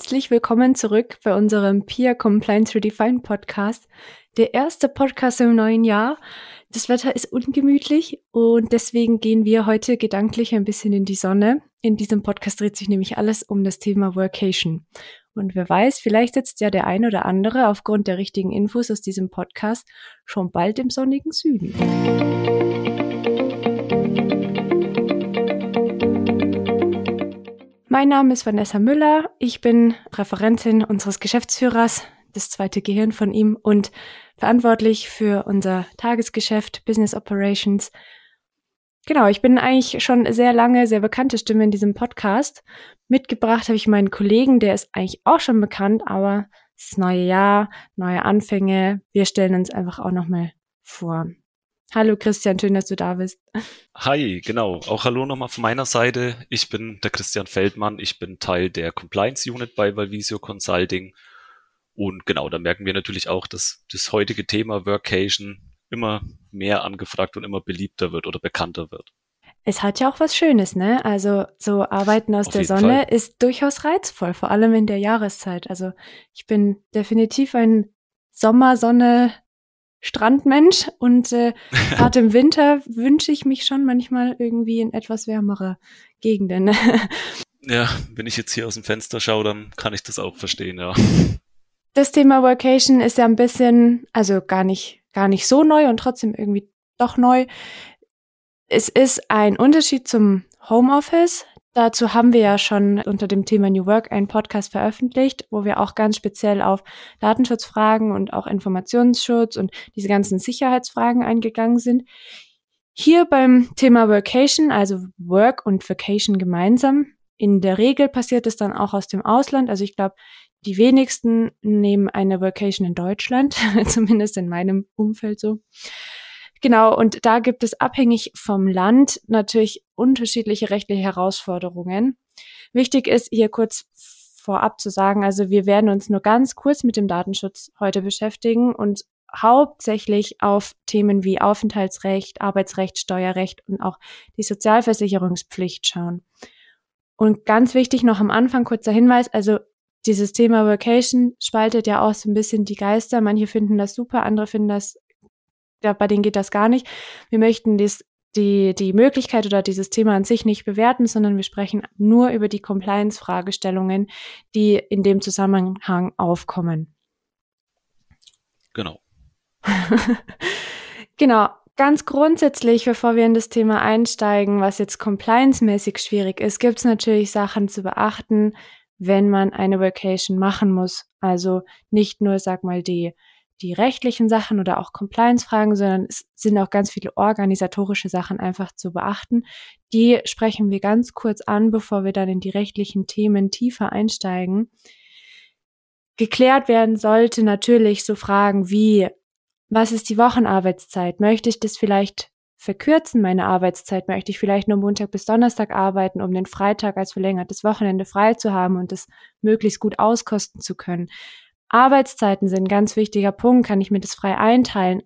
Herzlich willkommen zurück bei unserem Peer Compliance Redefined Podcast. Der erste Podcast im neuen Jahr. Das Wetter ist ungemütlich und deswegen gehen wir heute gedanklich ein bisschen in die Sonne. In diesem Podcast dreht sich nämlich alles um das Thema Workation. Und wer weiß, vielleicht sitzt ja der ein oder andere aufgrund der richtigen Infos aus diesem Podcast schon bald im sonnigen Süden. Mein Name ist Vanessa Müller. Ich bin Referentin unseres Geschäftsführers, das zweite Gehirn von ihm und verantwortlich für unser Tagesgeschäft, Business Operations. Genau, ich bin eigentlich schon sehr lange sehr bekannte Stimme in diesem Podcast. Mitgebracht habe ich meinen Kollegen, der ist eigentlich auch schon bekannt, aber es ist neue Jahr, neue Anfänge. Wir stellen uns einfach auch nochmal vor. Hallo Christian, schön, dass du da bist. Hi, genau. Auch hallo nochmal von meiner Seite. Ich bin der Christian Feldmann. Ich bin Teil der Compliance Unit bei Valvisio Consulting. Und genau, da merken wir natürlich auch, dass das heutige Thema Workation immer mehr angefragt und immer beliebter wird oder bekannter wird. Es hat ja auch was Schönes, ne? Also so Arbeiten aus Auf der Sonne Fall. ist durchaus reizvoll, vor allem in der Jahreszeit. Also ich bin definitiv ein Sommersonne Strandmensch und äh, gerade im Winter wünsche ich mich schon manchmal irgendwie in etwas wärmere Gegenden. ja, wenn ich jetzt hier aus dem Fenster schaue, dann kann ich das auch verstehen, ja. Das Thema Workation ist ja ein bisschen, also gar nicht, gar nicht so neu und trotzdem irgendwie doch neu. Es ist ein Unterschied zum Homeoffice. Dazu haben wir ja schon unter dem Thema New Work einen Podcast veröffentlicht, wo wir auch ganz speziell auf Datenschutzfragen und auch Informationsschutz und diese ganzen Sicherheitsfragen eingegangen sind. Hier beim Thema Workation, also Work und Vacation gemeinsam. In der Regel passiert es dann auch aus dem Ausland. Also ich glaube, die wenigsten nehmen eine Workation in Deutschland, zumindest in meinem Umfeld so. Genau, und da gibt es abhängig vom Land natürlich unterschiedliche rechtliche Herausforderungen. Wichtig ist hier kurz vorab zu sagen, also wir werden uns nur ganz kurz mit dem Datenschutz heute beschäftigen und hauptsächlich auf Themen wie Aufenthaltsrecht, Arbeitsrecht, Steuerrecht und auch die Sozialversicherungspflicht schauen. Und ganz wichtig noch am Anfang kurzer Hinweis, also dieses Thema Vacation spaltet ja auch so ein bisschen die Geister. Manche finden das super, andere finden das ja, bei denen geht das gar nicht. Wir möchten dies, die, die Möglichkeit oder dieses Thema an sich nicht bewerten, sondern wir sprechen nur über die Compliance-Fragestellungen, die in dem Zusammenhang aufkommen. Genau. genau. Ganz grundsätzlich, bevor wir in das Thema einsteigen, was jetzt compliance-mäßig schwierig ist, gibt es natürlich Sachen zu beachten, wenn man eine Vacation machen muss. Also nicht nur, sag mal, die die rechtlichen Sachen oder auch Compliance-Fragen, sondern es sind auch ganz viele organisatorische Sachen einfach zu beachten. Die sprechen wir ganz kurz an, bevor wir dann in die rechtlichen Themen tiefer einsteigen. Geklärt werden sollte natürlich so Fragen wie, was ist die Wochenarbeitszeit? Möchte ich das vielleicht verkürzen, meine Arbeitszeit? Möchte ich vielleicht nur Montag bis Donnerstag arbeiten, um den Freitag als verlängertes Wochenende frei zu haben und das möglichst gut auskosten zu können? Arbeitszeiten sind ein ganz wichtiger Punkt. Kann ich mir das frei einteilen?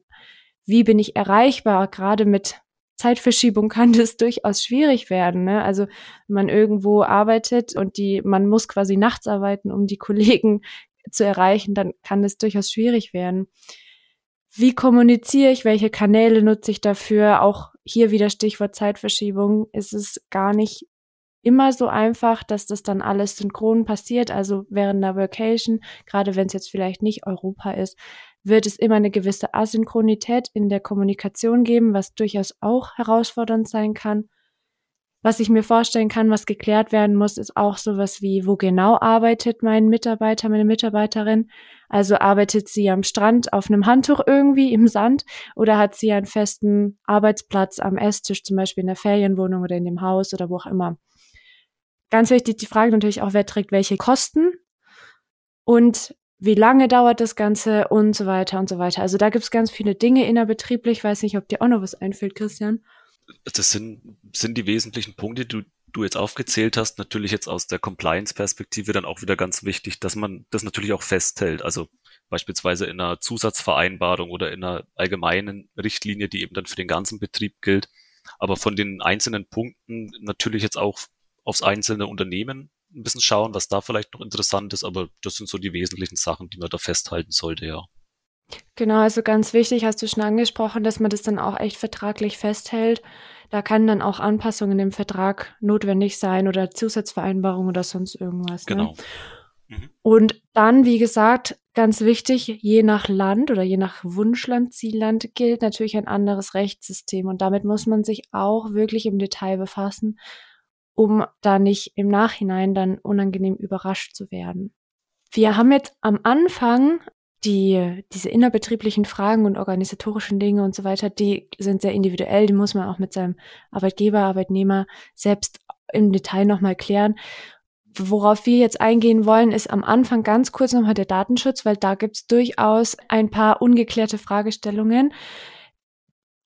Wie bin ich erreichbar? Gerade mit Zeitverschiebung kann das durchaus schwierig werden. Ne? Also wenn man irgendwo arbeitet und die, man muss quasi nachts arbeiten, um die Kollegen zu erreichen, dann kann das durchaus schwierig werden. Wie kommuniziere ich? Welche Kanäle nutze ich dafür? Auch hier wieder Stichwort Zeitverschiebung. Ist es gar nicht immer so einfach, dass das dann alles synchron passiert. Also während einer Vacation, gerade wenn es jetzt vielleicht nicht Europa ist, wird es immer eine gewisse Asynchronität in der Kommunikation geben, was durchaus auch herausfordernd sein kann. Was ich mir vorstellen kann, was geklärt werden muss, ist auch sowas wie, wo genau arbeitet mein Mitarbeiter, meine Mitarbeiterin? Also arbeitet sie am Strand auf einem Handtuch irgendwie im Sand oder hat sie einen festen Arbeitsplatz am Esstisch, zum Beispiel in der Ferienwohnung oder in dem Haus oder wo auch immer? Ganz wichtig die Frage natürlich auch, wer trägt welche Kosten und wie lange dauert das Ganze und so weiter und so weiter. Also da gibt es ganz viele Dinge innerbetrieblich. Ich weiß nicht, ob dir auch noch was einfällt, Christian. Das sind, sind die wesentlichen Punkte, die du, du jetzt aufgezählt hast. Natürlich jetzt aus der Compliance-Perspektive dann auch wieder ganz wichtig, dass man das natürlich auch festhält. Also beispielsweise in einer Zusatzvereinbarung oder in einer allgemeinen Richtlinie, die eben dann für den ganzen Betrieb gilt. Aber von den einzelnen Punkten natürlich jetzt auch aufs einzelne Unternehmen ein bisschen schauen, was da vielleicht noch interessant ist, aber das sind so die wesentlichen Sachen, die man da festhalten sollte, ja. Genau, also ganz wichtig, hast du schon angesprochen, dass man das dann auch echt vertraglich festhält. Da kann dann auch Anpassungen im Vertrag notwendig sein oder Zusatzvereinbarungen oder sonst irgendwas. Ne? Genau. Ne? Mhm. Und dann, wie gesagt, ganz wichtig, je nach Land oder je nach Wunschland, Zielland gilt natürlich ein anderes Rechtssystem. Und damit muss man sich auch wirklich im Detail befassen, um da nicht im Nachhinein dann unangenehm überrascht zu werden. Wir haben jetzt am Anfang die, diese innerbetrieblichen Fragen und organisatorischen Dinge und so weiter, die sind sehr individuell, die muss man auch mit seinem Arbeitgeber, Arbeitnehmer selbst im Detail nochmal klären. Worauf wir jetzt eingehen wollen, ist am Anfang ganz kurz nochmal der Datenschutz, weil da gibt's durchaus ein paar ungeklärte Fragestellungen.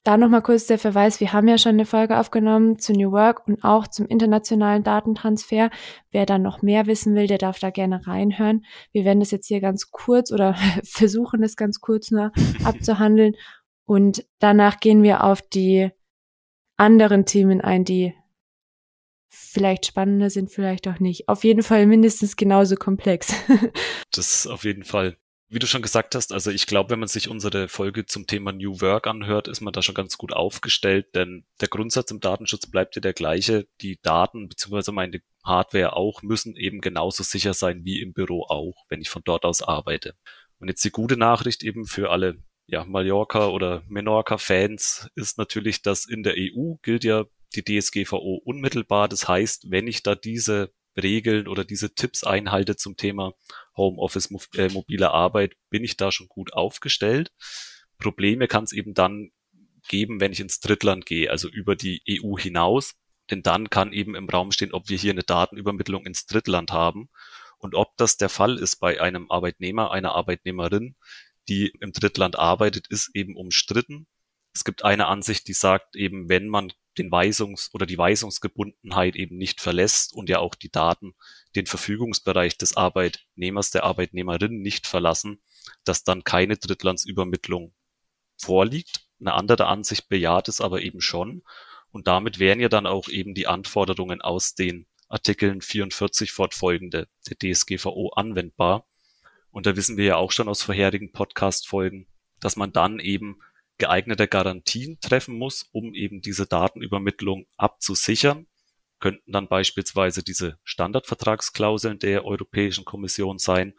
Da nochmal kurz der Verweis, wir haben ja schon eine Folge aufgenommen zu New Work und auch zum internationalen Datentransfer. Wer da noch mehr wissen will, der darf da gerne reinhören. Wir werden das jetzt hier ganz kurz oder versuchen es ganz kurz nur abzuhandeln. Und danach gehen wir auf die anderen Themen ein, die vielleicht spannender sind, vielleicht auch nicht. Auf jeden Fall mindestens genauso komplex. das auf jeden Fall wie du schon gesagt hast, also ich glaube, wenn man sich unsere Folge zum Thema New Work anhört, ist man da schon ganz gut aufgestellt, denn der Grundsatz im Datenschutz bleibt ja der gleiche. Die Daten beziehungsweise meine Hardware auch müssen eben genauso sicher sein wie im Büro auch, wenn ich von dort aus arbeite. Und jetzt die gute Nachricht eben für alle ja, Mallorca oder Menorca-Fans ist natürlich, dass in der EU gilt ja die DSGVO unmittelbar. Das heißt, wenn ich da diese Regeln oder diese Tipps einhalte zum Thema Homeoffice, äh, mobile Arbeit, bin ich da schon gut aufgestellt. Probleme kann es eben dann geben, wenn ich ins Drittland gehe, also über die EU hinaus. Denn dann kann eben im Raum stehen, ob wir hier eine Datenübermittlung ins Drittland haben. Und ob das der Fall ist bei einem Arbeitnehmer, einer Arbeitnehmerin, die im Drittland arbeitet, ist eben umstritten. Es gibt eine Ansicht, die sagt eben, wenn man den Weisungs- oder die Weisungsgebundenheit eben nicht verlässt und ja auch die Daten den Verfügungsbereich des Arbeitnehmers, der Arbeitnehmerin nicht verlassen, dass dann keine Drittlandsübermittlung vorliegt. Eine andere Ansicht bejaht es aber eben schon. Und damit wären ja dann auch eben die Anforderungen aus den Artikeln 44 fortfolgende der DSGVO anwendbar. Und da wissen wir ja auch schon aus vorherigen Podcast-Folgen, dass man dann eben geeignete Garantien treffen muss, um eben diese Datenübermittlung abzusichern, könnten dann beispielsweise diese Standardvertragsklauseln der Europäischen Kommission sein.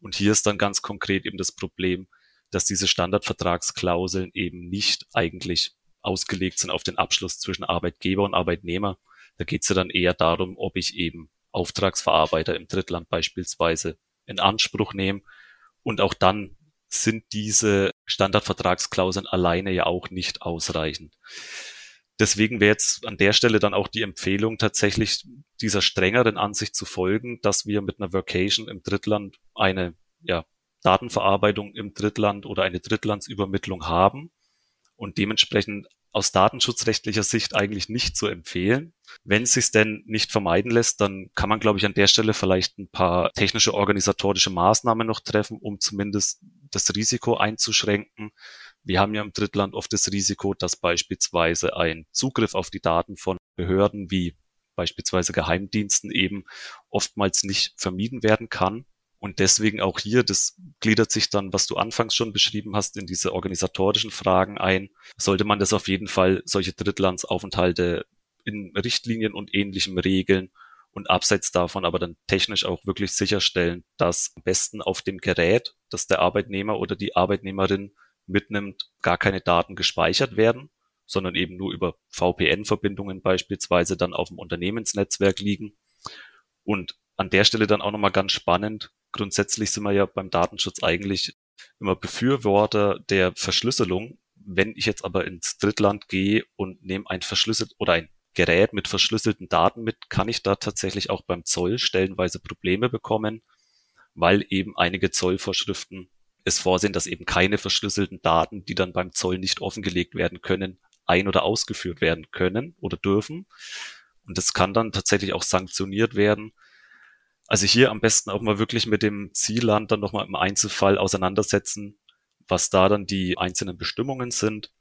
Und hier ist dann ganz konkret eben das Problem, dass diese Standardvertragsklauseln eben nicht eigentlich ausgelegt sind auf den Abschluss zwischen Arbeitgeber und Arbeitnehmer. Da geht es ja dann eher darum, ob ich eben Auftragsverarbeiter im Drittland beispielsweise in Anspruch nehme. Und auch dann sind diese Standardvertragsklauseln alleine ja auch nicht ausreichend. Deswegen wäre jetzt an der Stelle dann auch die Empfehlung, tatsächlich dieser strengeren Ansicht zu folgen, dass wir mit einer Vacation im Drittland eine ja, Datenverarbeitung im Drittland oder eine Drittlandsübermittlung haben und dementsprechend aus datenschutzrechtlicher Sicht eigentlich nicht zu empfehlen. Wenn es sich denn nicht vermeiden lässt, dann kann man, glaube ich, an der Stelle vielleicht ein paar technische organisatorische Maßnahmen noch treffen, um zumindest das Risiko einzuschränken. Wir haben ja im Drittland oft das Risiko, dass beispielsweise ein Zugriff auf die Daten von Behörden wie beispielsweise Geheimdiensten eben oftmals nicht vermieden werden kann. Und deswegen auch hier, das gliedert sich dann, was du anfangs schon beschrieben hast, in diese organisatorischen Fragen ein. Sollte man das auf jeden Fall solche Drittlandsaufenthalte in Richtlinien und ähnlichem regeln und abseits davon aber dann technisch auch wirklich sicherstellen, dass am besten auf dem Gerät, das der Arbeitnehmer oder die Arbeitnehmerin mitnimmt, gar keine Daten gespeichert werden, sondern eben nur über VPN-Verbindungen beispielsweise dann auf dem Unternehmensnetzwerk liegen. Und an der Stelle dann auch nochmal ganz spannend, grundsätzlich sind wir ja beim Datenschutz eigentlich immer Befürworter der Verschlüsselung. Wenn ich jetzt aber ins Drittland gehe und nehme ein verschlüsselt oder ein Gerät mit verschlüsselten Daten mit, kann ich da tatsächlich auch beim Zoll stellenweise Probleme bekommen, weil eben einige Zollvorschriften es vorsehen, dass eben keine verschlüsselten Daten, die dann beim Zoll nicht offengelegt werden können, ein- oder ausgeführt werden können oder dürfen. Und das kann dann tatsächlich auch sanktioniert werden. Also hier am besten auch mal wirklich mit dem Zielland dann nochmal im Einzelfall auseinandersetzen, was da dann die einzelnen Bestimmungen sind.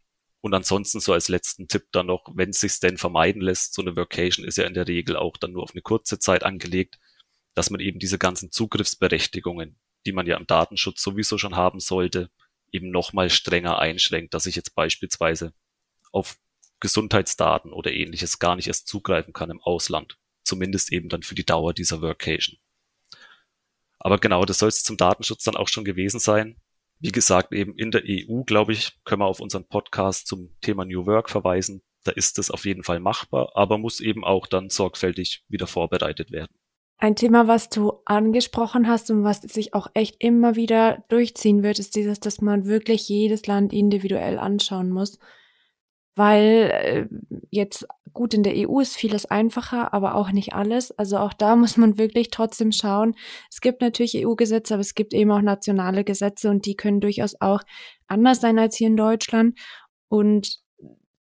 Und ansonsten so als letzten Tipp dann noch, wenn es sich denn vermeiden lässt, so eine Vacation ist ja in der Regel auch dann nur auf eine kurze Zeit angelegt, dass man eben diese ganzen Zugriffsberechtigungen, die man ja im Datenschutz sowieso schon haben sollte, eben nochmal strenger einschränkt, dass ich jetzt beispielsweise auf Gesundheitsdaten oder ähnliches gar nicht erst zugreifen kann im Ausland. Zumindest eben dann für die Dauer dieser Workation. Aber genau, das soll es zum Datenschutz dann auch schon gewesen sein. Wie gesagt, eben in der EU, glaube ich, können wir auf unseren Podcast zum Thema New Work verweisen. Da ist es auf jeden Fall machbar, aber muss eben auch dann sorgfältig wieder vorbereitet werden. Ein Thema, was du angesprochen hast und was sich auch echt immer wieder durchziehen wird, ist dieses, dass man wirklich jedes Land individuell anschauen muss. Weil äh, jetzt gut in der EU ist vieles einfacher, aber auch nicht alles. Also auch da muss man wirklich trotzdem schauen. Es gibt natürlich EU-Gesetze, aber es gibt eben auch nationale Gesetze und die können durchaus auch anders sein als hier in Deutschland. Und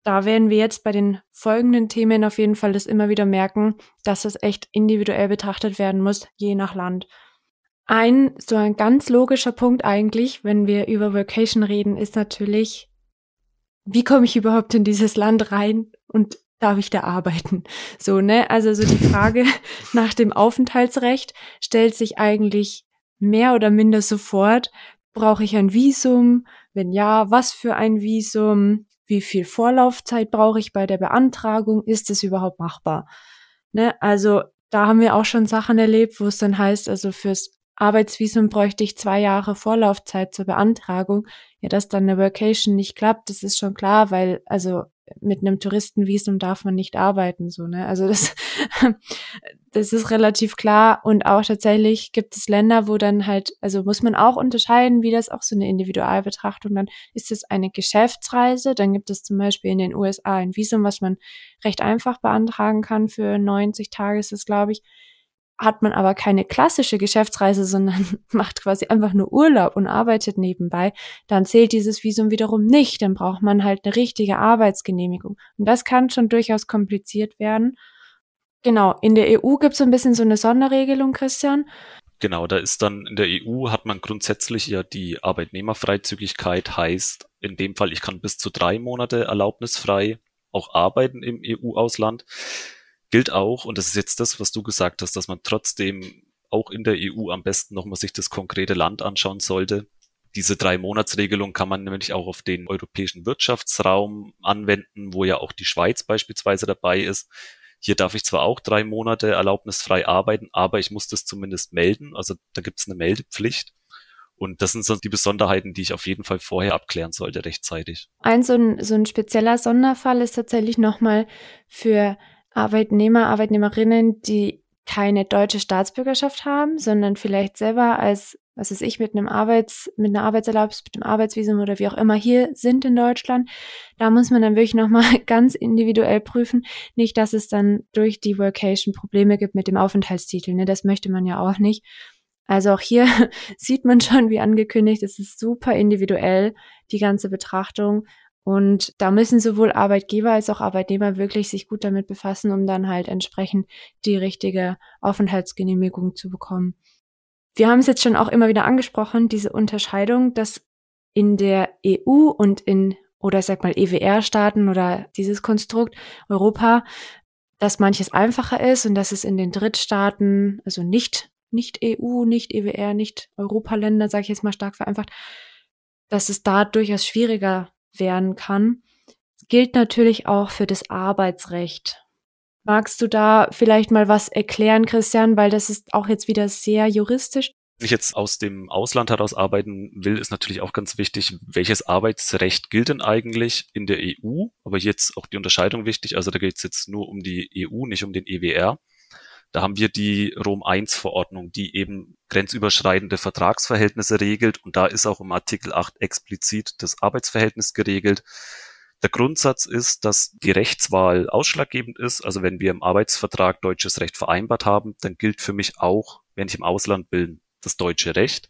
da werden wir jetzt bei den folgenden Themen auf jeden Fall das immer wieder merken, dass es echt individuell betrachtet werden muss, je nach Land. Ein, so ein ganz logischer Punkt eigentlich, wenn wir über Vocation reden, ist natürlich, wie komme ich überhaupt in dieses Land rein und darf ich da arbeiten? So, ne? Also so die Frage nach dem Aufenthaltsrecht stellt sich eigentlich mehr oder minder sofort. Brauche ich ein Visum? Wenn ja, was für ein Visum? Wie viel Vorlaufzeit brauche ich bei der Beantragung, ist es überhaupt machbar? Ne? Also da haben wir auch schon Sachen erlebt, wo es dann heißt, also fürs Arbeitsvisum bräuchte ich zwei Jahre Vorlaufzeit zur Beantragung. Ja, dass dann eine Vacation nicht klappt, das ist schon klar, weil also mit einem Touristenvisum darf man nicht arbeiten, so, ne? Also das, das ist relativ klar. Und auch tatsächlich gibt es Länder, wo dann halt, also muss man auch unterscheiden, wie das auch so eine Individualbetrachtung dann ist es eine Geschäftsreise. Dann gibt es zum Beispiel in den USA ein Visum, was man recht einfach beantragen kann. Für 90 Tage ist es, glaube ich hat man aber keine klassische Geschäftsreise, sondern macht quasi einfach nur Urlaub und arbeitet nebenbei, dann zählt dieses Visum wiederum nicht. Dann braucht man halt eine richtige Arbeitsgenehmigung. Und das kann schon durchaus kompliziert werden. Genau, in der EU gibt es so ein bisschen so eine Sonderregelung, Christian. Genau, da ist dann in der EU hat man grundsätzlich ja die Arbeitnehmerfreizügigkeit, heißt in dem Fall, ich kann bis zu drei Monate erlaubnisfrei auch arbeiten im EU-Ausland gilt auch, und das ist jetzt das, was du gesagt hast, dass man trotzdem auch in der EU am besten nochmal sich das konkrete Land anschauen sollte. Diese drei Monatsregelung kann man nämlich auch auf den europäischen Wirtschaftsraum anwenden, wo ja auch die Schweiz beispielsweise dabei ist. Hier darf ich zwar auch drei Monate erlaubnisfrei arbeiten, aber ich muss das zumindest melden. Also da gibt es eine Meldepflicht. Und das sind so die Besonderheiten, die ich auf jeden Fall vorher abklären sollte, rechtzeitig. Ein so ein, so ein spezieller Sonderfall ist tatsächlich nochmal für Arbeitnehmer, Arbeitnehmerinnen, die keine deutsche Staatsbürgerschaft haben, sondern vielleicht selber als, was weiß ich, mit einem Arbeits, mit einer Arbeitserlaubnis, mit einem Arbeitsvisum oder wie auch immer hier sind in Deutschland. Da muss man dann wirklich nochmal ganz individuell prüfen. Nicht, dass es dann durch die Workation Probleme gibt mit dem Aufenthaltstitel. Ne? Das möchte man ja auch nicht. Also auch hier sieht man schon, wie angekündigt, es ist super individuell, die ganze Betrachtung. Und da müssen sowohl Arbeitgeber als auch Arbeitnehmer wirklich sich gut damit befassen, um dann halt entsprechend die richtige Aufenthaltsgenehmigung zu bekommen. Wir haben es jetzt schon auch immer wieder angesprochen, diese Unterscheidung, dass in der EU und in, oder ich sag mal EWR-Staaten oder dieses Konstrukt Europa, dass manches einfacher ist und dass es in den Drittstaaten, also nicht, nicht EU, nicht EWR, nicht Europaländer, sage ich jetzt mal stark vereinfacht, dass es da durchaus schwieriger werden kann. Gilt natürlich auch für das Arbeitsrecht. Magst du da vielleicht mal was erklären, Christian, weil das ist auch jetzt wieder sehr juristisch. Wenn ich jetzt aus dem Ausland heraus arbeiten will, ist natürlich auch ganz wichtig, welches Arbeitsrecht gilt denn eigentlich in der EU? Aber jetzt auch die Unterscheidung wichtig. Also da geht es jetzt nur um die EU, nicht um den EWR. Da haben wir die Rom I Verordnung, die eben grenzüberschreitende Vertragsverhältnisse regelt und da ist auch im Artikel 8 explizit das Arbeitsverhältnis geregelt. Der Grundsatz ist, dass die Rechtswahl ausschlaggebend ist. Also wenn wir im Arbeitsvertrag deutsches Recht vereinbart haben, dann gilt für mich auch, wenn ich im Ausland bin, das deutsche Recht.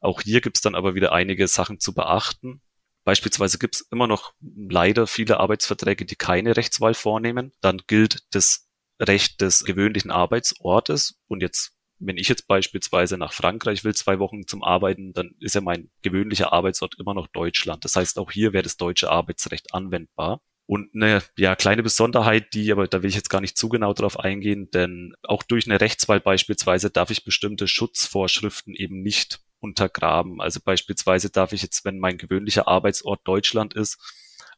Auch hier gibt es dann aber wieder einige Sachen zu beachten. Beispielsweise gibt es immer noch leider viele Arbeitsverträge, die keine Rechtswahl vornehmen. Dann gilt das Recht des gewöhnlichen Arbeitsortes. Und jetzt, wenn ich jetzt beispielsweise nach Frankreich will, zwei Wochen zum Arbeiten, dann ist ja mein gewöhnlicher Arbeitsort immer noch Deutschland. Das heißt, auch hier wäre das deutsche Arbeitsrecht anwendbar. Und eine ja, kleine Besonderheit, die, aber da will ich jetzt gar nicht zu genau drauf eingehen, denn auch durch eine Rechtswahl beispielsweise darf ich bestimmte Schutzvorschriften eben nicht untergraben. Also beispielsweise darf ich jetzt, wenn mein gewöhnlicher Arbeitsort Deutschland ist,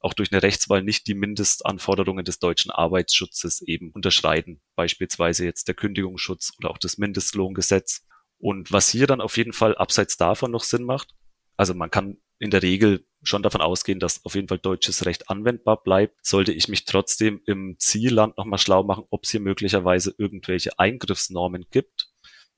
auch durch eine Rechtswahl nicht die Mindestanforderungen des deutschen Arbeitsschutzes eben unterschreiten. Beispielsweise jetzt der Kündigungsschutz oder auch das Mindestlohngesetz. Und was hier dann auf jeden Fall abseits davon noch Sinn macht, also man kann in der Regel schon davon ausgehen, dass auf jeden Fall deutsches Recht anwendbar bleibt, sollte ich mich trotzdem im Zielland nochmal schlau machen, ob es hier möglicherweise irgendwelche Eingriffsnormen gibt.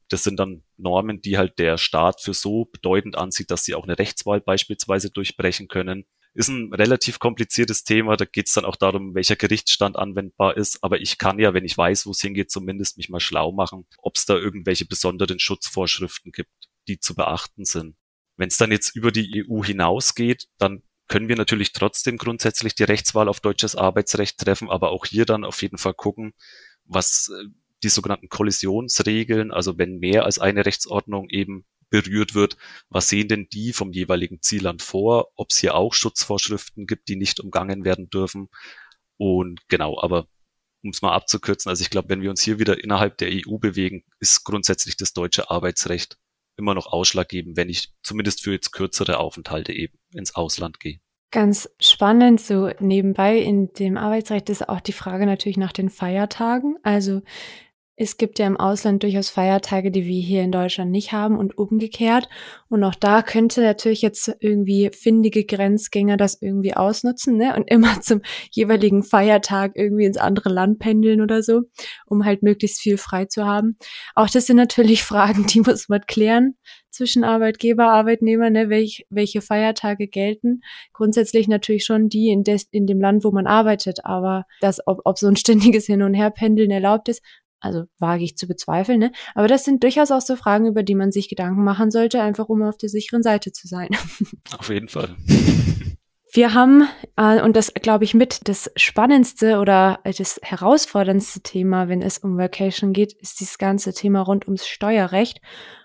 Das sind dann Normen, die halt der Staat für so bedeutend ansieht, dass sie auch eine Rechtswahl beispielsweise durchbrechen können. Ist ein relativ kompliziertes Thema. Da geht es dann auch darum, welcher Gerichtsstand anwendbar ist. Aber ich kann ja, wenn ich weiß, wo es hingeht, zumindest mich mal schlau machen, ob es da irgendwelche besonderen Schutzvorschriften gibt, die zu beachten sind. Wenn es dann jetzt über die EU hinausgeht, dann können wir natürlich trotzdem grundsätzlich die Rechtswahl auf deutsches Arbeitsrecht treffen, aber auch hier dann auf jeden Fall gucken, was äh, die sogenannten Kollisionsregeln, also wenn mehr als eine Rechtsordnung eben berührt wird, was sehen denn die vom jeweiligen Zielland vor, ob es hier auch Schutzvorschriften gibt, die nicht umgangen werden dürfen. Und genau, aber um es mal abzukürzen, also ich glaube, wenn wir uns hier wieder innerhalb der EU bewegen, ist grundsätzlich das deutsche Arbeitsrecht immer noch ausschlaggebend, wenn ich zumindest für jetzt kürzere Aufenthalte eben ins Ausland gehe. Ganz spannend, so nebenbei in dem Arbeitsrecht ist auch die Frage natürlich nach den Feiertagen. Also es gibt ja im Ausland durchaus Feiertage, die wir hier in Deutschland nicht haben und umgekehrt. Und auch da könnte natürlich jetzt irgendwie findige Grenzgänger das irgendwie ausnutzen, ne? Und immer zum jeweiligen Feiertag irgendwie ins andere Land pendeln oder so, um halt möglichst viel frei zu haben. Auch das sind natürlich Fragen, die muss man klären zwischen Arbeitgeber, Arbeitnehmer, ne? Welch, welche Feiertage gelten. Grundsätzlich natürlich schon die in, des, in dem Land, wo man arbeitet, aber das, ob, ob so ein ständiges Hin- und Herpendeln erlaubt ist, also wage ich zu bezweifeln, ne? Aber das sind durchaus auch so Fragen, über die man sich Gedanken machen sollte, einfach um auf der sicheren Seite zu sein. Auf jeden Fall. Wir haben, äh, und das glaube ich mit das spannendste oder das herausforderndste Thema, wenn es um Vacation geht, ist dieses ganze Thema rund ums Steuerrecht.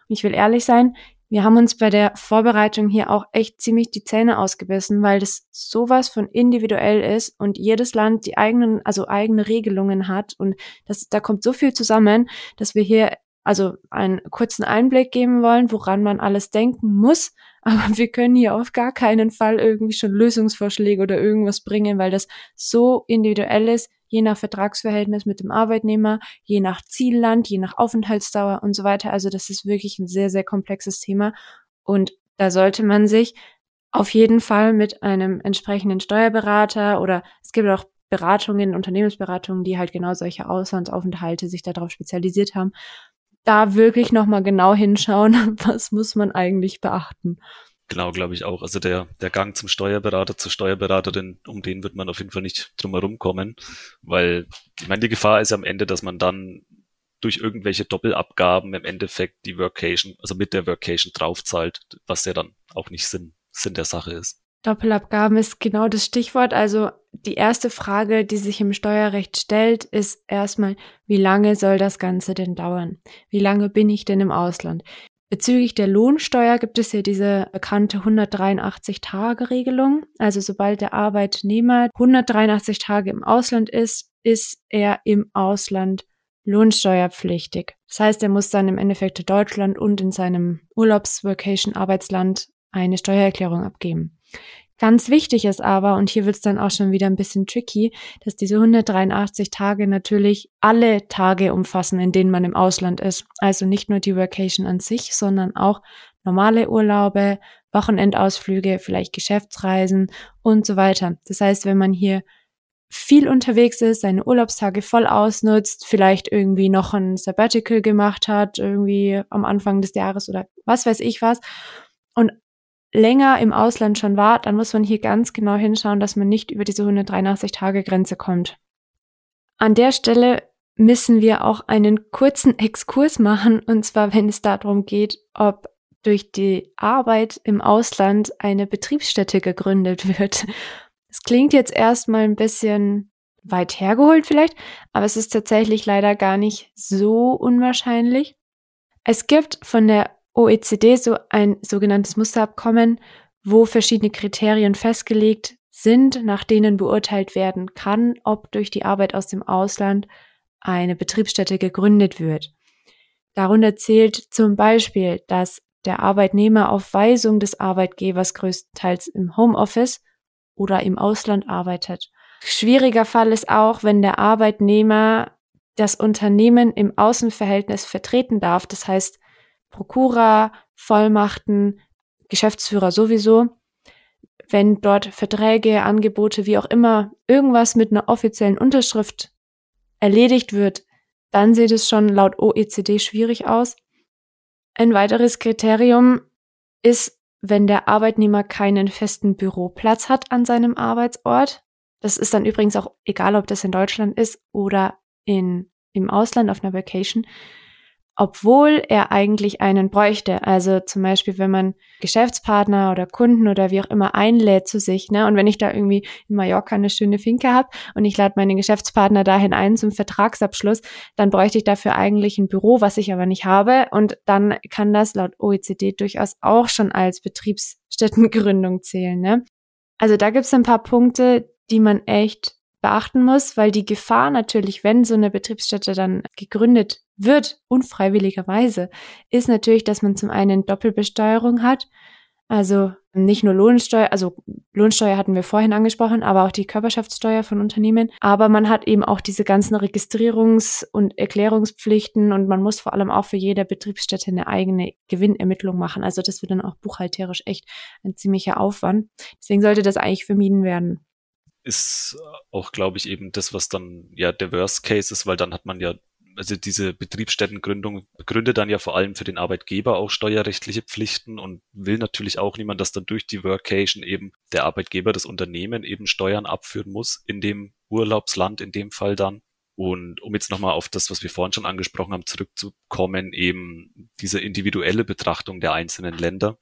Und ich will ehrlich sein, wir haben uns bei der Vorbereitung hier auch echt ziemlich die Zähne ausgebissen, weil das sowas von individuell ist und jedes Land die eigenen, also eigene Regelungen hat. Und das, da kommt so viel zusammen, dass wir hier also einen kurzen Einblick geben wollen, woran man alles denken muss, aber wir können hier auf gar keinen Fall irgendwie schon Lösungsvorschläge oder irgendwas bringen, weil das so individuell ist, je nach Vertragsverhältnis mit dem Arbeitnehmer, je nach Zielland, je nach Aufenthaltsdauer und so weiter. Also das ist wirklich ein sehr, sehr komplexes Thema. Und da sollte man sich auf jeden Fall mit einem entsprechenden Steuerberater oder es gibt auch Beratungen, Unternehmensberatungen, die halt genau solche Auslandsaufenthalte sich darauf spezialisiert haben, da wirklich nochmal genau hinschauen, was muss man eigentlich beachten. Genau, glaube ich auch. Also der, der Gang zum Steuerberater, zur Steuerberaterin, um den wird man auf jeden Fall nicht drum herum kommen, weil ich meine, die Gefahr ist am Ende, dass man dann durch irgendwelche Doppelabgaben im Endeffekt die Workation, also mit der Workation draufzahlt, was ja dann auch nicht Sinn, Sinn der Sache ist. Doppelabgaben ist genau das Stichwort. Also die erste Frage, die sich im Steuerrecht stellt, ist erstmal, wie lange soll das Ganze denn dauern? Wie lange bin ich denn im Ausland? Bezüglich der Lohnsteuer gibt es ja diese bekannte 183-Tage-Regelung. Also sobald der Arbeitnehmer 183 Tage im Ausland ist, ist er im Ausland lohnsteuerpflichtig. Das heißt, er muss dann im Endeffekt in Deutschland und in seinem Urlaubs-Vacation-Arbeitsland eine Steuererklärung abgeben. Ganz wichtig ist aber, und hier wird es dann auch schon wieder ein bisschen tricky, dass diese 183 Tage natürlich alle Tage umfassen, in denen man im Ausland ist. Also nicht nur die Vacation an sich, sondern auch normale Urlaube, Wochenendausflüge, vielleicht Geschäftsreisen und so weiter. Das heißt, wenn man hier viel unterwegs ist, seine Urlaubstage voll ausnutzt, vielleicht irgendwie noch ein Sabbatical gemacht hat, irgendwie am Anfang des Jahres oder was weiß ich was, und länger im Ausland schon war, dann muss man hier ganz genau hinschauen, dass man nicht über diese 183-Tage-Grenze kommt. An der Stelle müssen wir auch einen kurzen Exkurs machen, und zwar wenn es darum geht, ob durch die Arbeit im Ausland eine Betriebsstätte gegründet wird. Es klingt jetzt erstmal ein bisschen weit hergeholt vielleicht, aber es ist tatsächlich leider gar nicht so unwahrscheinlich. Es gibt von der OECD so ein sogenanntes Musterabkommen, wo verschiedene Kriterien festgelegt sind, nach denen beurteilt werden kann, ob durch die Arbeit aus dem Ausland eine Betriebsstätte gegründet wird. Darunter zählt zum Beispiel, dass der Arbeitnehmer auf Weisung des Arbeitgebers größtenteils im Homeoffice oder im Ausland arbeitet. Schwieriger Fall ist auch, wenn der Arbeitnehmer das Unternehmen im Außenverhältnis vertreten darf, das heißt Prokura, Vollmachten, Geschäftsführer sowieso, wenn dort Verträge, Angebote, wie auch immer, irgendwas mit einer offiziellen Unterschrift erledigt wird, dann sieht es schon laut OECD schwierig aus. Ein weiteres Kriterium ist, wenn der Arbeitnehmer keinen festen Büroplatz hat an seinem Arbeitsort. Das ist dann übrigens auch egal, ob das in Deutschland ist oder in, im Ausland auf einer Vacation obwohl er eigentlich einen bräuchte. Also zum Beispiel, wenn man Geschäftspartner oder Kunden oder wie auch immer einlädt zu sich, ne? Und wenn ich da irgendwie in Mallorca eine schöne Finke habe und ich lade meine Geschäftspartner dahin ein zum Vertragsabschluss, dann bräuchte ich dafür eigentlich ein Büro, was ich aber nicht habe. Und dann kann das laut OECD durchaus auch schon als Betriebsstättengründung zählen, ne? Also da gibt es ein paar Punkte, die man echt beachten muss, weil die Gefahr natürlich, wenn so eine Betriebsstätte dann gegründet wird, unfreiwilligerweise, ist natürlich, dass man zum einen Doppelbesteuerung hat. Also nicht nur Lohnsteuer, also Lohnsteuer hatten wir vorhin angesprochen, aber auch die Körperschaftssteuer von Unternehmen. Aber man hat eben auch diese ganzen Registrierungs- und Erklärungspflichten und man muss vor allem auch für jede Betriebsstätte eine eigene Gewinnermittlung machen. Also das wird dann auch buchhalterisch echt ein ziemlicher Aufwand. Deswegen sollte das eigentlich vermieden werden ist auch, glaube ich, eben das, was dann ja der Worst Case ist, weil dann hat man ja, also diese Betriebsstättengründung gründet dann ja vor allem für den Arbeitgeber auch steuerrechtliche Pflichten und will natürlich auch niemand, dass dann durch die Workation eben der Arbeitgeber das Unternehmen eben Steuern abführen muss in dem Urlaubsland in dem Fall dann. Und um jetzt nochmal auf das, was wir vorhin schon angesprochen haben, zurückzukommen, eben diese individuelle Betrachtung der einzelnen Länder.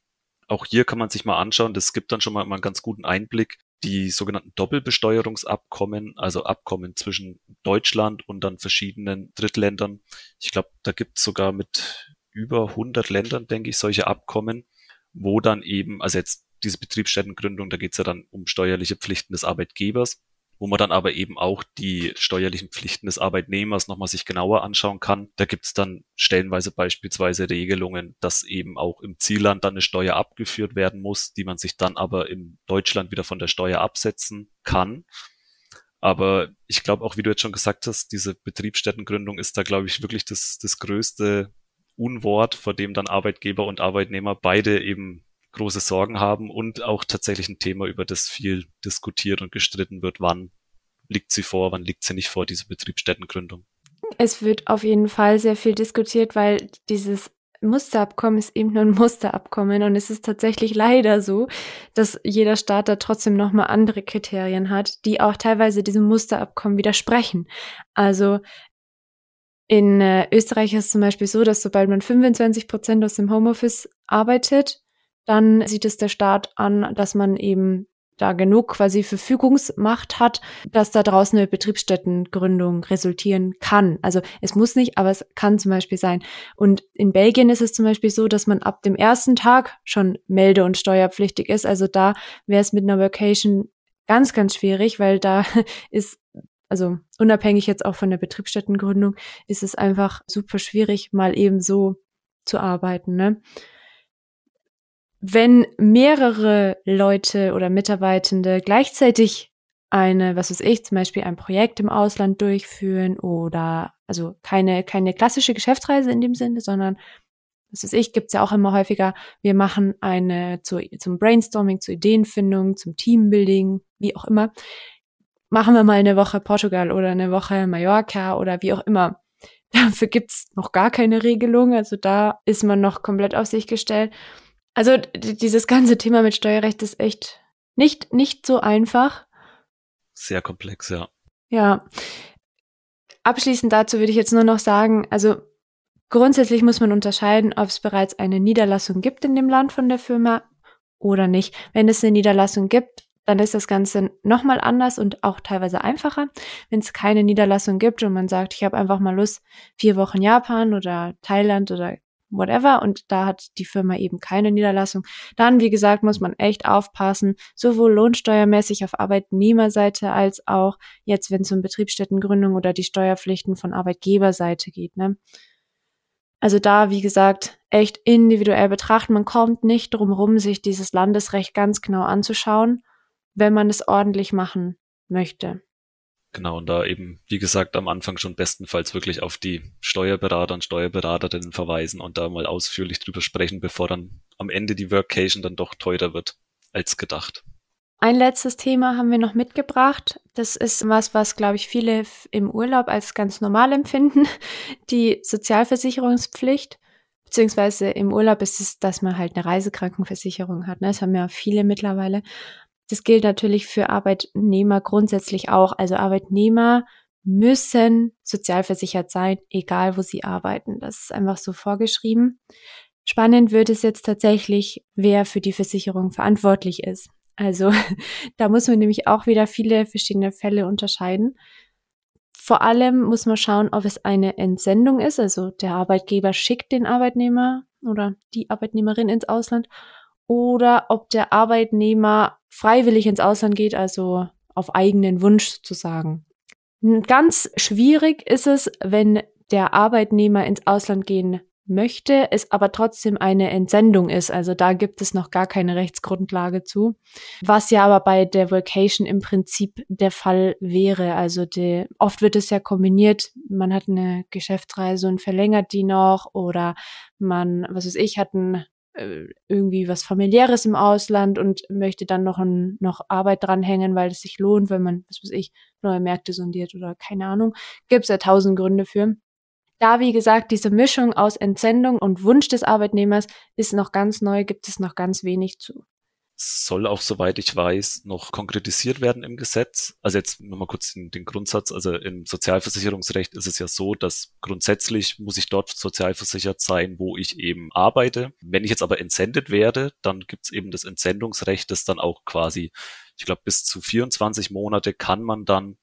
Auch hier kann man sich mal anschauen, das gibt dann schon mal einen ganz guten Einblick, die sogenannten Doppelbesteuerungsabkommen, also Abkommen zwischen Deutschland und dann verschiedenen Drittländern. Ich glaube, da gibt es sogar mit über 100 Ländern, denke ich, solche Abkommen, wo dann eben, also jetzt diese Betriebsstättengründung, da geht es ja dann um steuerliche Pflichten des Arbeitgebers wo man dann aber eben auch die steuerlichen Pflichten des Arbeitnehmers nochmal sich genauer anschauen kann. Da gibt es dann stellenweise beispielsweise Regelungen, dass eben auch im Zielland dann eine Steuer abgeführt werden muss, die man sich dann aber in Deutschland wieder von der Steuer absetzen kann. Aber ich glaube auch, wie du jetzt schon gesagt hast, diese Betriebsstättengründung ist da, glaube ich, wirklich das, das größte Unwort, vor dem dann Arbeitgeber und Arbeitnehmer beide eben große Sorgen haben und auch tatsächlich ein Thema, über das viel diskutiert und gestritten wird. Wann liegt sie vor, wann liegt sie nicht vor, diese Betriebsstättengründung? Es wird auf jeden Fall sehr viel diskutiert, weil dieses Musterabkommen ist eben nur ein Musterabkommen und es ist tatsächlich leider so, dass jeder Staat da trotzdem nochmal andere Kriterien hat, die auch teilweise diesem Musterabkommen widersprechen. Also in äh, Österreich ist es zum Beispiel so, dass sobald man 25 Prozent aus dem Homeoffice arbeitet, dann sieht es der Staat an, dass man eben da genug quasi Verfügungsmacht hat, dass da draußen eine Betriebsstättengründung resultieren kann. Also es muss nicht, aber es kann zum Beispiel sein. Und in Belgien ist es zum Beispiel so, dass man ab dem ersten Tag schon melde- und steuerpflichtig ist. Also da wäre es mit einer Vacation ganz, ganz schwierig, weil da ist, also unabhängig jetzt auch von der Betriebsstättengründung, ist es einfach super schwierig, mal eben so zu arbeiten. Ne? Wenn mehrere Leute oder Mitarbeitende gleichzeitig eine, was weiß ich, zum Beispiel ein Projekt im Ausland durchführen oder also keine, keine klassische Geschäftsreise in dem Sinne, sondern was weiß ich, gibt's ja auch immer häufiger, wir machen eine zu, zum Brainstorming, zur Ideenfindung, zum Teambuilding, wie auch immer. Machen wir mal eine Woche Portugal oder eine Woche Mallorca oder wie auch immer. Dafür gibt's noch gar keine Regelung, also da ist man noch komplett auf sich gestellt. Also dieses ganze Thema mit Steuerrecht ist echt nicht, nicht so einfach. Sehr komplex, ja. Ja. Abschließend dazu würde ich jetzt nur noch sagen, also grundsätzlich muss man unterscheiden, ob es bereits eine Niederlassung gibt in dem Land von der Firma oder nicht. Wenn es eine Niederlassung gibt, dann ist das Ganze nochmal anders und auch teilweise einfacher. Wenn es keine Niederlassung gibt und man sagt, ich habe einfach mal Lust, vier Wochen Japan oder Thailand oder whatever und da hat die Firma eben keine Niederlassung. Dann, wie gesagt, muss man echt aufpassen, sowohl lohnsteuermäßig auf Arbeitnehmerseite als auch jetzt, wenn es um Betriebsstättengründung oder die Steuerpflichten von Arbeitgeberseite geht. Ne? Also da, wie gesagt, echt individuell betrachten. Man kommt nicht drum rum, sich dieses Landesrecht ganz genau anzuschauen, wenn man es ordentlich machen möchte. Genau, und da eben, wie gesagt, am Anfang schon bestenfalls wirklich auf die Steuerberater und Steuerberaterinnen verweisen und da mal ausführlich drüber sprechen, bevor dann am Ende die Workation dann doch teurer wird als gedacht. Ein letztes Thema haben wir noch mitgebracht. Das ist was, was, glaube ich, viele im Urlaub als ganz normal empfinden. Die Sozialversicherungspflicht. Beziehungsweise im Urlaub ist es, dass man halt eine Reisekrankenversicherung hat. Ne? Das haben ja viele mittlerweile. Das gilt natürlich für Arbeitnehmer grundsätzlich auch. Also Arbeitnehmer müssen sozialversichert sein, egal wo sie arbeiten. Das ist einfach so vorgeschrieben. Spannend wird es jetzt tatsächlich, wer für die Versicherung verantwortlich ist. Also da muss man nämlich auch wieder viele verschiedene Fälle unterscheiden. Vor allem muss man schauen, ob es eine Entsendung ist, also der Arbeitgeber schickt den Arbeitnehmer oder die Arbeitnehmerin ins Ausland, oder ob der Arbeitnehmer freiwillig ins Ausland geht, also auf eigenen Wunsch sozusagen. Ganz schwierig ist es, wenn der Arbeitnehmer ins Ausland gehen möchte, es aber trotzdem eine Entsendung ist. Also da gibt es noch gar keine Rechtsgrundlage zu. Was ja aber bei der Vocation im Prinzip der Fall wäre. Also die, oft wird es ja kombiniert. Man hat eine Geschäftsreise und verlängert die noch oder man, was weiß ich, hat ein irgendwie was familiäres im Ausland und möchte dann noch ein, noch Arbeit dranhängen, weil es sich lohnt, wenn man, was weiß ich, neue Märkte sondiert oder keine Ahnung. Gibt es ja tausend Gründe für. Da, wie gesagt, diese Mischung aus Entsendung und Wunsch des Arbeitnehmers ist noch ganz neu, gibt es noch ganz wenig zu. Soll auch, soweit ich weiß, noch konkretisiert werden im Gesetz. Also jetzt nochmal kurz den, den Grundsatz. Also im Sozialversicherungsrecht ist es ja so, dass grundsätzlich muss ich dort sozialversichert sein, wo ich eben arbeite. Wenn ich jetzt aber entsendet werde, dann gibt es eben das Entsendungsrecht, das dann auch quasi, ich glaube, bis zu 24 Monate kann man dann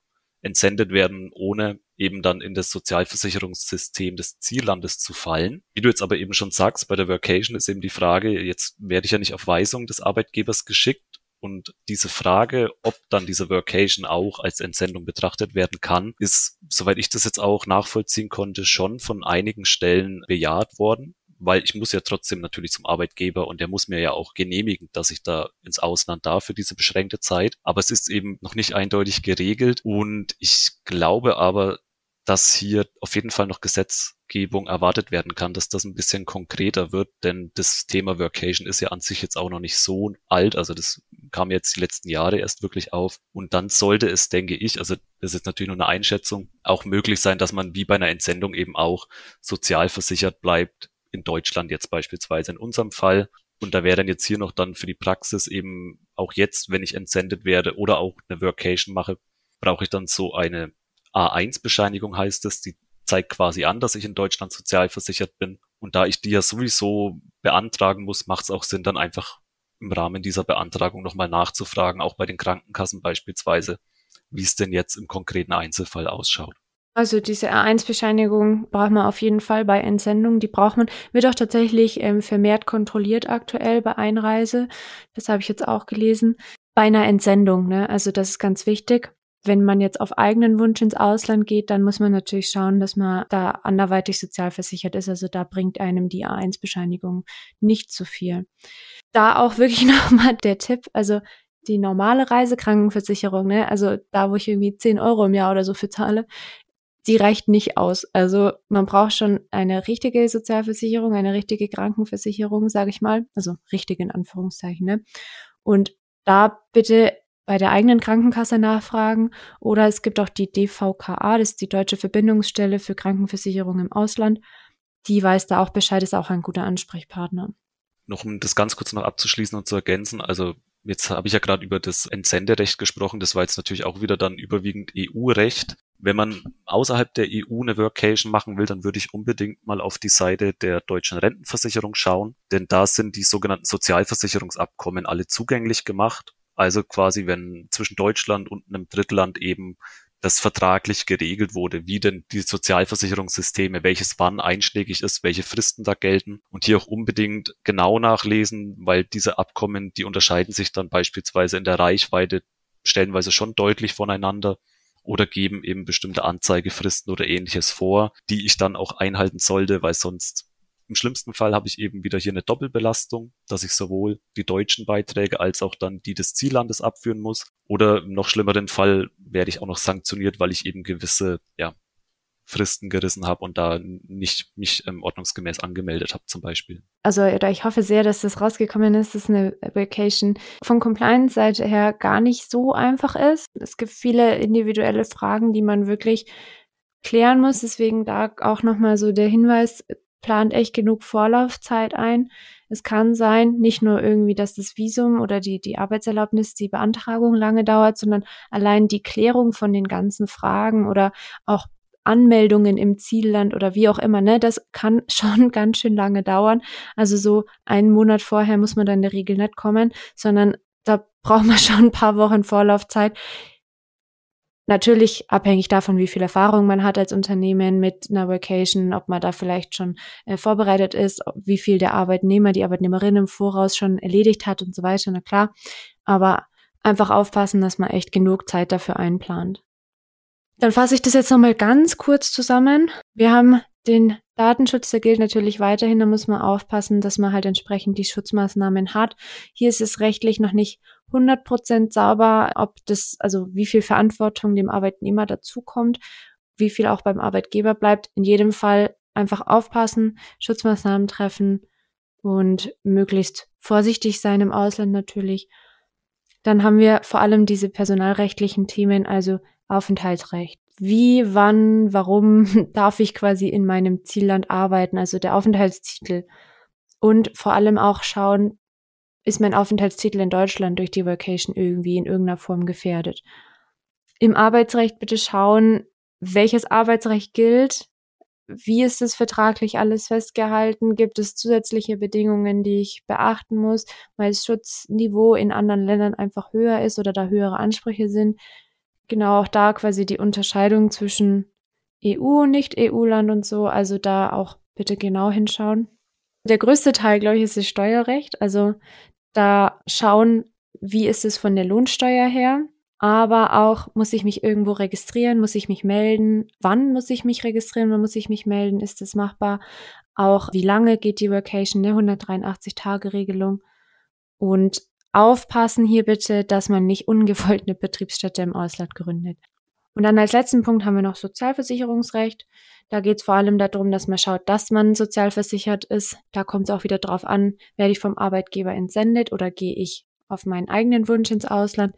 entsendet werden, ohne eben dann in das Sozialversicherungssystem des Ziellandes zu fallen. Wie du jetzt aber eben schon sagst, bei der Workation ist eben die Frage, jetzt werde ich ja nicht auf Weisung des Arbeitgebers geschickt und diese Frage, ob dann diese Workation auch als Entsendung betrachtet werden kann, ist, soweit ich das jetzt auch nachvollziehen konnte, schon von einigen Stellen bejaht worden weil ich muss ja trotzdem natürlich zum Arbeitgeber und der muss mir ja auch genehmigen, dass ich da ins Ausland darf für diese beschränkte Zeit. Aber es ist eben noch nicht eindeutig geregelt und ich glaube aber, dass hier auf jeden Fall noch Gesetzgebung erwartet werden kann, dass das ein bisschen konkreter wird, denn das Thema Workation ist ja an sich jetzt auch noch nicht so alt, also das kam jetzt die letzten Jahre erst wirklich auf und dann sollte es, denke ich, also das ist natürlich nur eine Einschätzung, auch möglich sein, dass man wie bei einer Entsendung eben auch sozial versichert bleibt, in Deutschland jetzt beispielsweise in unserem Fall. Und da wäre dann jetzt hier noch dann für die Praxis eben auch jetzt, wenn ich entsendet werde oder auch eine Workation mache, brauche ich dann so eine A1-Bescheinigung heißt es, die zeigt quasi an, dass ich in Deutschland sozialversichert bin. Und da ich die ja sowieso beantragen muss, macht es auch Sinn, dann einfach im Rahmen dieser Beantragung nochmal nachzufragen, auch bei den Krankenkassen beispielsweise, wie es denn jetzt im konkreten Einzelfall ausschaut. Also diese A1-Bescheinigung braucht man auf jeden Fall bei Entsendung. Die braucht man, wird auch tatsächlich ähm, vermehrt kontrolliert aktuell bei Einreise. Das habe ich jetzt auch gelesen. Bei einer Entsendung, ne? Also das ist ganz wichtig. Wenn man jetzt auf eigenen Wunsch ins Ausland geht, dann muss man natürlich schauen, dass man da anderweitig sozialversichert ist. Also da bringt einem die A1-Bescheinigung nicht so viel. Da auch wirklich nochmal der Tipp, also die normale Reisekrankenversicherung, ne, also da, wo ich irgendwie 10 Euro im Jahr oder so für zahle, die reicht nicht aus. Also man braucht schon eine richtige Sozialversicherung, eine richtige Krankenversicherung, sage ich mal. Also richtig in Anführungszeichen. Ne? Und da bitte bei der eigenen Krankenkasse nachfragen oder es gibt auch die DVKA, das ist die Deutsche Verbindungsstelle für Krankenversicherung im Ausland. Die weiß da auch Bescheid, ist auch ein guter Ansprechpartner. Noch um das ganz kurz noch abzuschließen und zu ergänzen, also Jetzt habe ich ja gerade über das Entsenderecht gesprochen. Das war jetzt natürlich auch wieder dann überwiegend EU-Recht. Wenn man außerhalb der EU eine Workation machen will, dann würde ich unbedingt mal auf die Seite der deutschen Rentenversicherung schauen, denn da sind die sogenannten Sozialversicherungsabkommen alle zugänglich gemacht. Also quasi, wenn zwischen Deutschland und einem Drittland eben das vertraglich geregelt wurde, wie denn die Sozialversicherungssysteme, welches wann einschlägig ist, welche Fristen da gelten und hier auch unbedingt genau nachlesen, weil diese Abkommen, die unterscheiden sich dann beispielsweise in der Reichweite stellenweise schon deutlich voneinander oder geben eben bestimmte Anzeigefristen oder ähnliches vor, die ich dann auch einhalten sollte, weil sonst im schlimmsten Fall habe ich eben wieder hier eine Doppelbelastung, dass ich sowohl die deutschen Beiträge als auch dann die des Ziellandes abführen muss. Oder im noch schlimmeren Fall werde ich auch noch sanktioniert, weil ich eben gewisse ja, Fristen gerissen habe und da nicht mich ähm, ordnungsgemäß angemeldet habe zum Beispiel. Also ich hoffe sehr, dass das rausgekommen ist, dass eine Vacation von Compliance-Seite her gar nicht so einfach ist. Es gibt viele individuelle Fragen, die man wirklich klären muss. Deswegen da auch nochmal so der Hinweis, plant echt genug Vorlaufzeit ein. Es kann sein, nicht nur irgendwie, dass das Visum oder die, die Arbeitserlaubnis, die Beantragung lange dauert, sondern allein die Klärung von den ganzen Fragen oder auch Anmeldungen im Zielland oder wie auch immer, ne, das kann schon ganz schön lange dauern. Also so einen Monat vorher muss man dann in der Regel nicht kommen, sondern da braucht man schon ein paar Wochen Vorlaufzeit. Natürlich abhängig davon, wie viel Erfahrung man hat als Unternehmen mit einer Vacation, ob man da vielleicht schon äh, vorbereitet ist, wie viel der Arbeitnehmer, die Arbeitnehmerin im Voraus schon erledigt hat und so weiter, na klar. Aber einfach aufpassen, dass man echt genug Zeit dafür einplant. Dann fasse ich das jetzt nochmal ganz kurz zusammen. Wir haben den Datenschutz, der gilt natürlich weiterhin, da muss man aufpassen, dass man halt entsprechend die Schutzmaßnahmen hat. Hier ist es rechtlich noch nicht 100% sauber, ob das, also wie viel Verantwortung dem Arbeitnehmer dazukommt, wie viel auch beim Arbeitgeber bleibt. In jedem Fall einfach aufpassen, Schutzmaßnahmen treffen und möglichst vorsichtig sein im Ausland natürlich. Dann haben wir vor allem diese personalrechtlichen Themen, also Aufenthaltsrecht. Wie, wann, warum darf ich quasi in meinem Zielland arbeiten, also der Aufenthaltstitel. Und vor allem auch schauen, ist mein Aufenthaltstitel in Deutschland durch die Vacation irgendwie in irgendeiner Form gefährdet. Im Arbeitsrecht bitte schauen, welches Arbeitsrecht gilt, wie ist es vertraglich alles festgehalten, gibt es zusätzliche Bedingungen, die ich beachten muss, weil das Schutzniveau in anderen Ländern einfach höher ist oder da höhere Ansprüche sind. Genau auch da quasi die Unterscheidung zwischen EU und Nicht-EU-Land und so, also da auch bitte genau hinschauen. Der größte Teil, glaube ich, ist das Steuerrecht. Also da schauen, wie ist es von der Lohnsteuer her, aber auch, muss ich mich irgendwo registrieren, muss ich mich melden, wann muss ich mich registrieren, wann muss ich mich melden, ist das machbar, auch wie lange geht die Vacation, eine 183-Tage-Regelung und aufpassen hier bitte, dass man nicht ungewollt eine Betriebsstätte im Ausland gründet. Und dann als letzten Punkt haben wir noch Sozialversicherungsrecht. Da geht es vor allem darum, dass man schaut, dass man sozialversichert ist. Da kommt es auch wieder drauf an, werde ich vom Arbeitgeber entsendet oder gehe ich auf meinen eigenen Wunsch ins Ausland.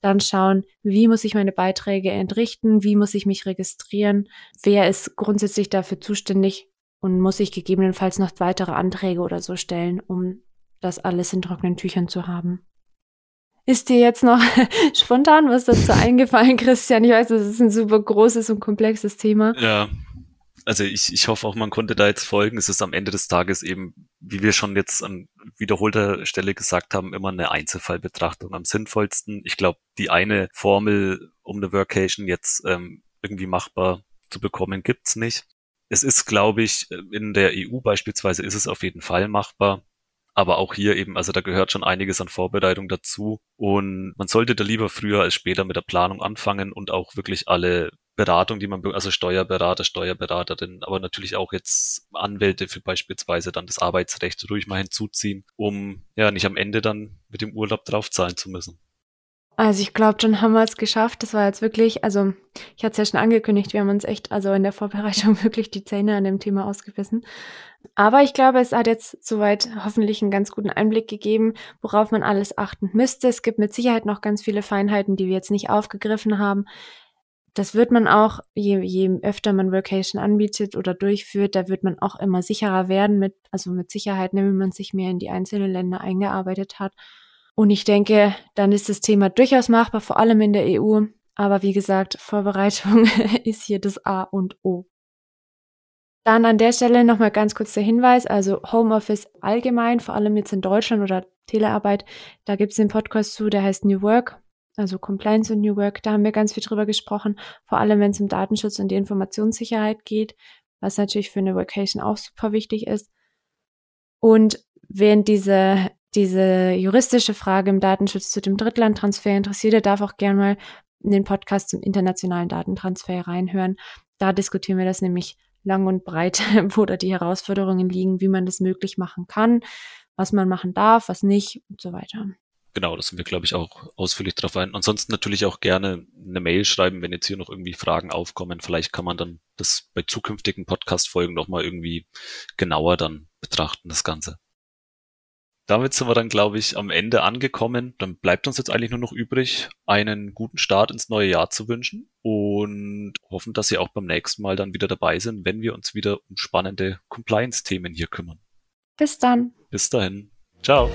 Dann schauen, wie muss ich meine Beiträge entrichten, wie muss ich mich registrieren, wer ist grundsätzlich dafür zuständig und muss ich gegebenenfalls noch weitere Anträge oder so stellen, um das alles in trockenen Tüchern zu haben. Ist dir jetzt noch spontan was dazu eingefallen, Christian? Ich weiß, das ist ein super großes und komplexes Thema. Ja, also ich, ich hoffe auch, man konnte da jetzt folgen. Es ist am Ende des Tages eben, wie wir schon jetzt an wiederholter Stelle gesagt haben, immer eine Einzelfallbetrachtung am sinnvollsten. Ich glaube, die eine Formel, um eine Workation jetzt ähm, irgendwie machbar zu bekommen, gibt's nicht. Es ist, glaube ich, in der EU beispielsweise ist es auf jeden Fall machbar. Aber auch hier eben, also da gehört schon einiges an Vorbereitung dazu. Und man sollte da lieber früher als später mit der Planung anfangen und auch wirklich alle Beratung, die man, also Steuerberater, Steuerberaterin, aber natürlich auch jetzt Anwälte für beispielsweise dann das Arbeitsrecht ruhig mal hinzuziehen, um ja nicht am Ende dann mit dem Urlaub draufzahlen zu müssen. Also ich glaube, dann haben wir es geschafft. Das war jetzt wirklich, also ich hatte es ja schon angekündigt, wir haben uns echt, also in der Vorbereitung wirklich die Zähne an dem Thema ausgebissen. Aber ich glaube, es hat jetzt soweit hoffentlich einen ganz guten Einblick gegeben, worauf man alles achten müsste. Es gibt mit Sicherheit noch ganz viele Feinheiten, die wir jetzt nicht aufgegriffen haben. Das wird man auch, je, je öfter man Workation anbietet oder durchführt, da wird man auch immer sicherer werden mit, also mit Sicherheit, ne, wenn man sich mehr in die einzelnen Länder eingearbeitet hat. Und ich denke, dann ist das Thema durchaus machbar, vor allem in der EU. Aber wie gesagt, Vorbereitung ist hier das A und O. Dann an der Stelle nochmal ganz kurz der Hinweis, also Homeoffice allgemein, vor allem jetzt in Deutschland oder Telearbeit, da gibt es den Podcast zu, der heißt New Work. also Compliance und New Work, da haben wir ganz viel drüber gesprochen, vor allem wenn es um Datenschutz und die Informationssicherheit geht, was natürlich für eine Vacation auch super wichtig ist. Und während diese, diese juristische Frage im Datenschutz zu dem Drittlandtransfer interessiert, der darf auch gerne mal in den Podcast zum internationalen Datentransfer reinhören. Da diskutieren wir das nämlich lang und breit, wo da die Herausforderungen liegen, wie man das möglich machen kann, was man machen darf, was nicht und so weiter. Genau, das sind wir, glaube ich, auch ausführlich drauf ein. Ansonsten natürlich auch gerne eine Mail schreiben, wenn jetzt hier noch irgendwie Fragen aufkommen. Vielleicht kann man dann das bei zukünftigen Podcast-Folgen nochmal irgendwie genauer dann betrachten, das Ganze. Damit sind wir dann, glaube ich, am Ende angekommen. Dann bleibt uns jetzt eigentlich nur noch übrig, einen guten Start ins neue Jahr zu wünschen und hoffen, dass Sie auch beim nächsten Mal dann wieder dabei sind, wenn wir uns wieder um spannende Compliance-Themen hier kümmern. Bis dann. Bis dahin. Ciao.